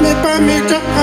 Make me, make a.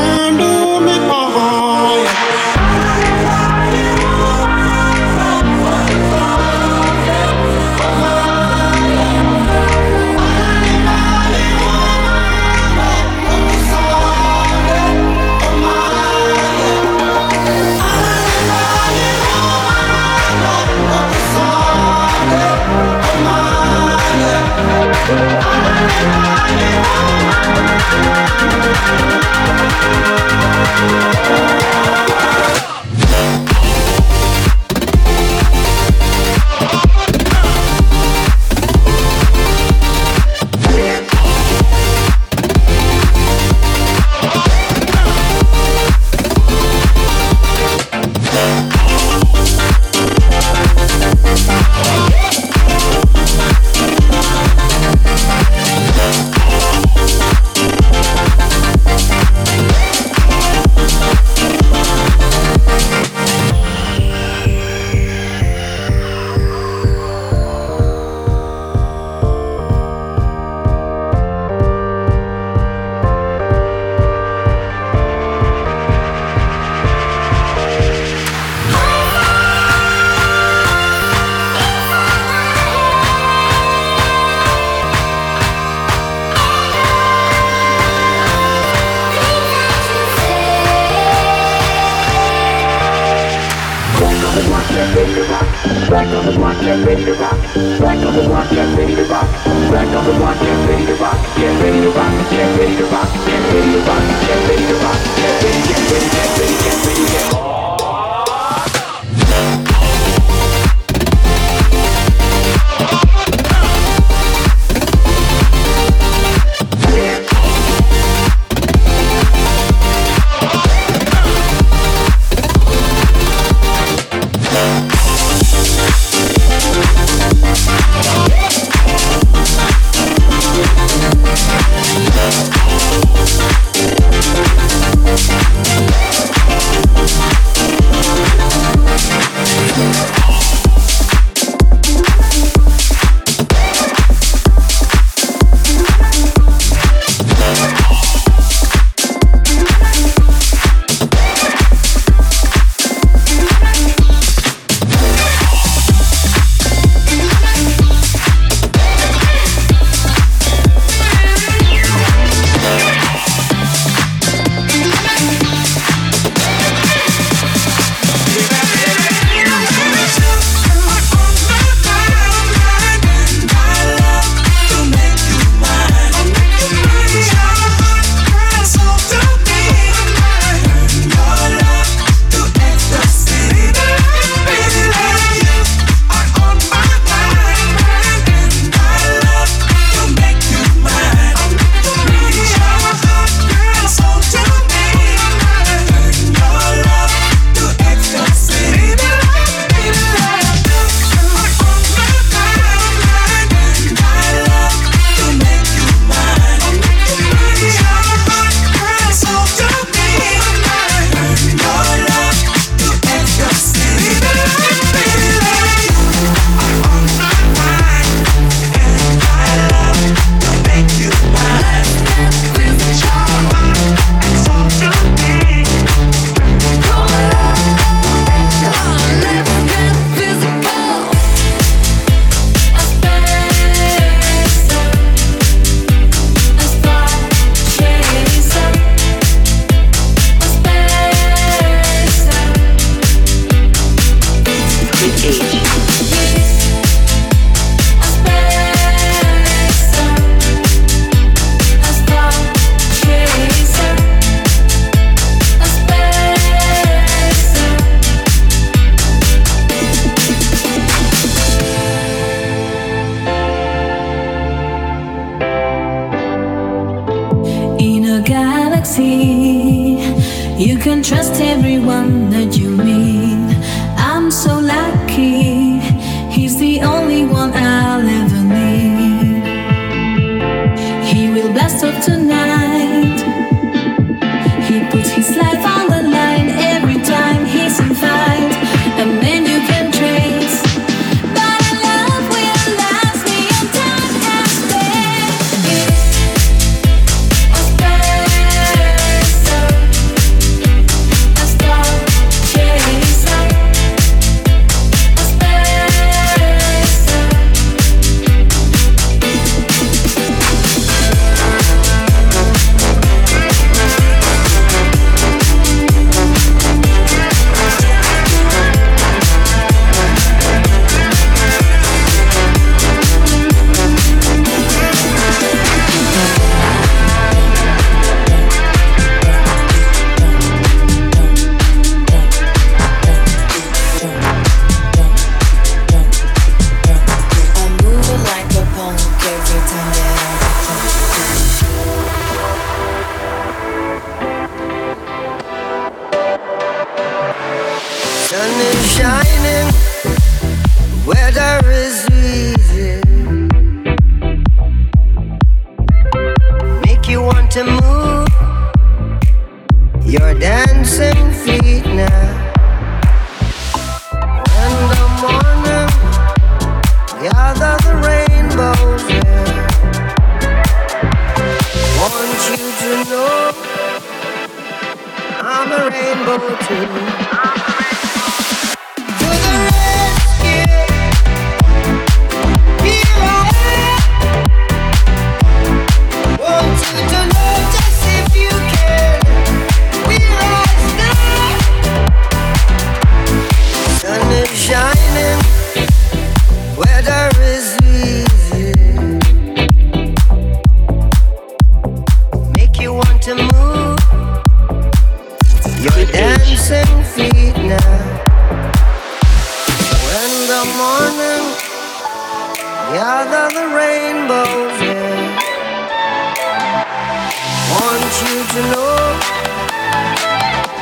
Want you to know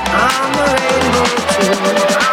I'm a rainbow too.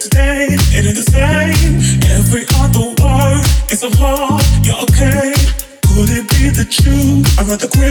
today it ain't the same. Every other word is a law. You're okay. Could it be that you are at the?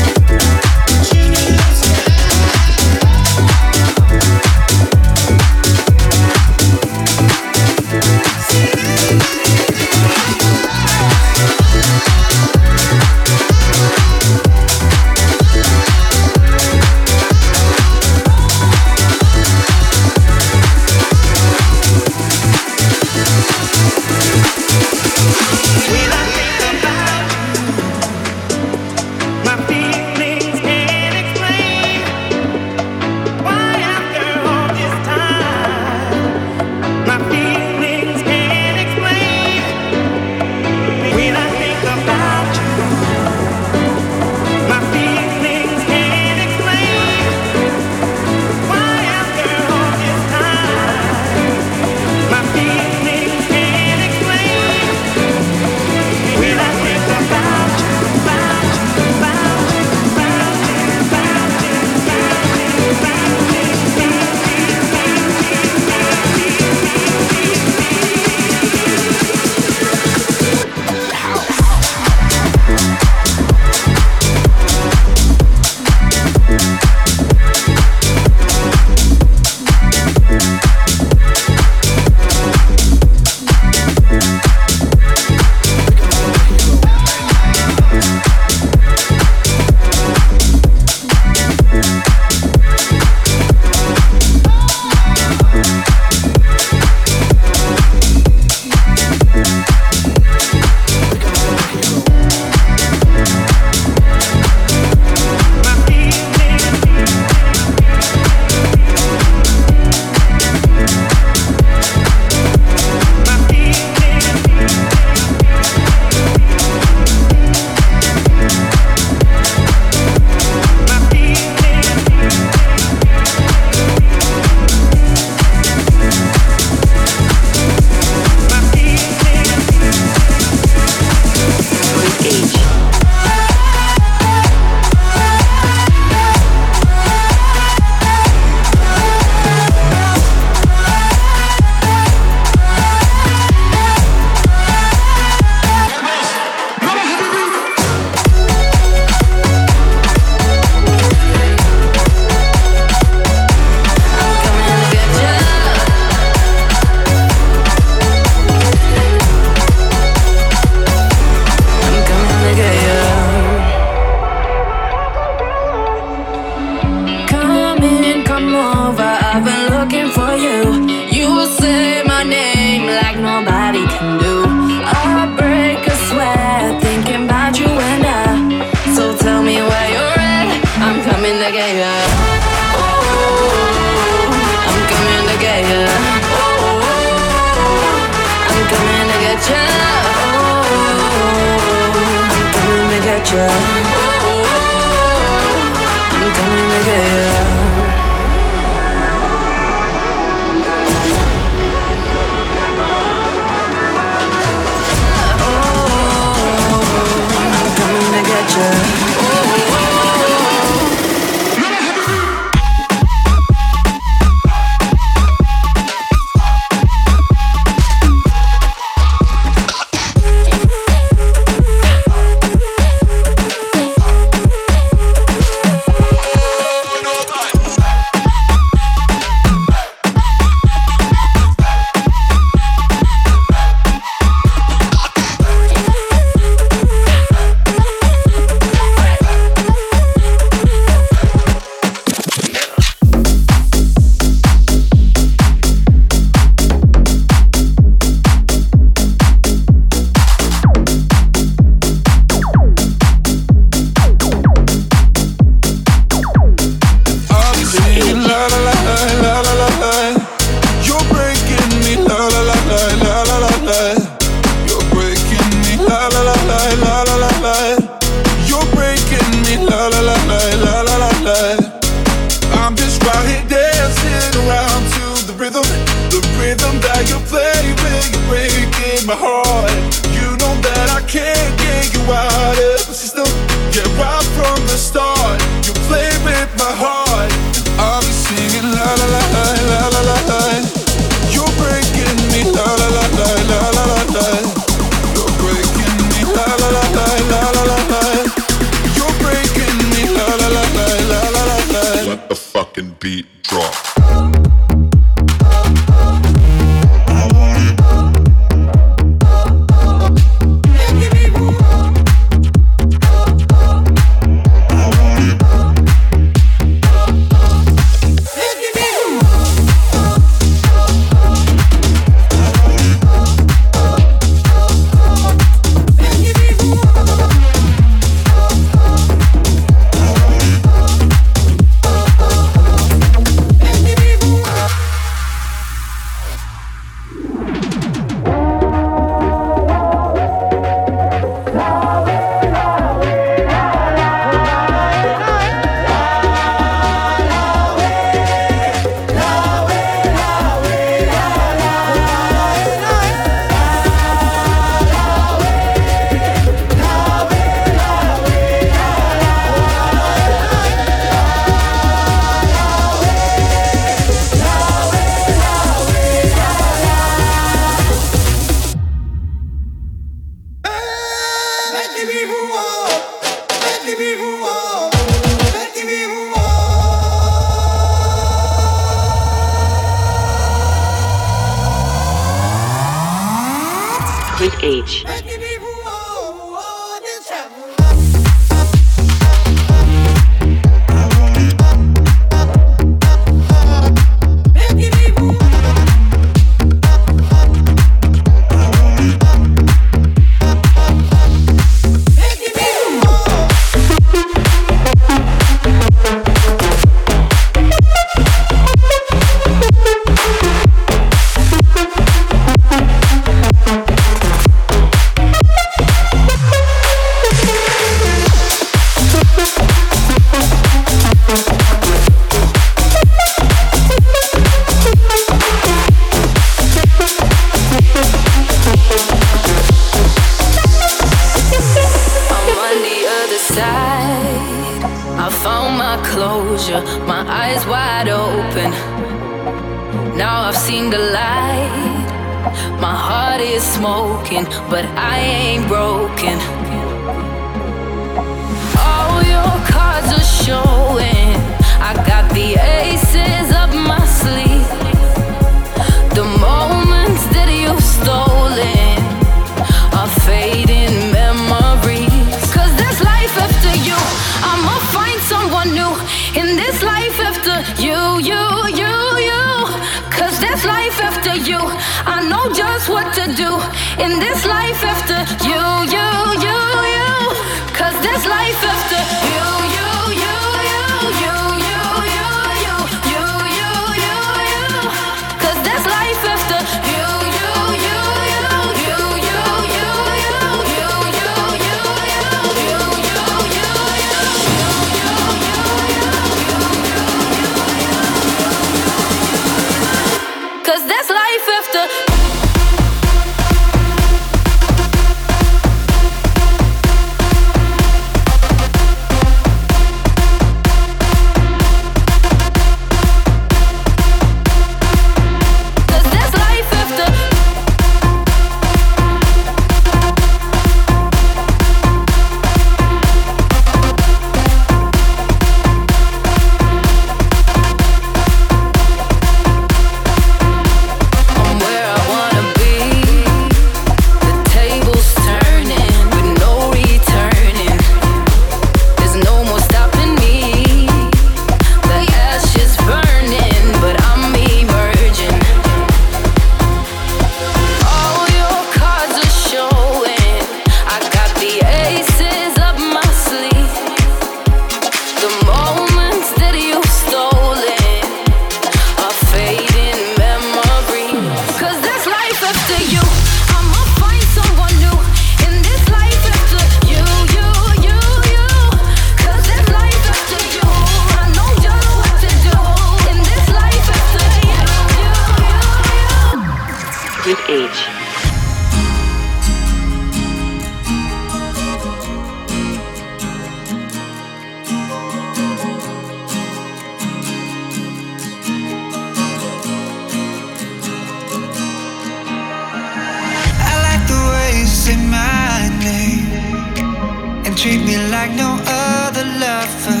treat me like no other lover.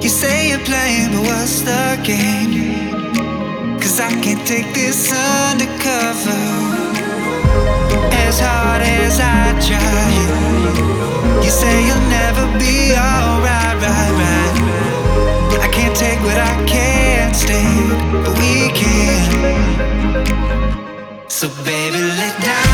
You say you're playing, but what's the game? Cause I can't take this undercover. As hard as I try, you say you'll never be alright, right, right. I can't take what I can't stand, but we can. So, baby, let down.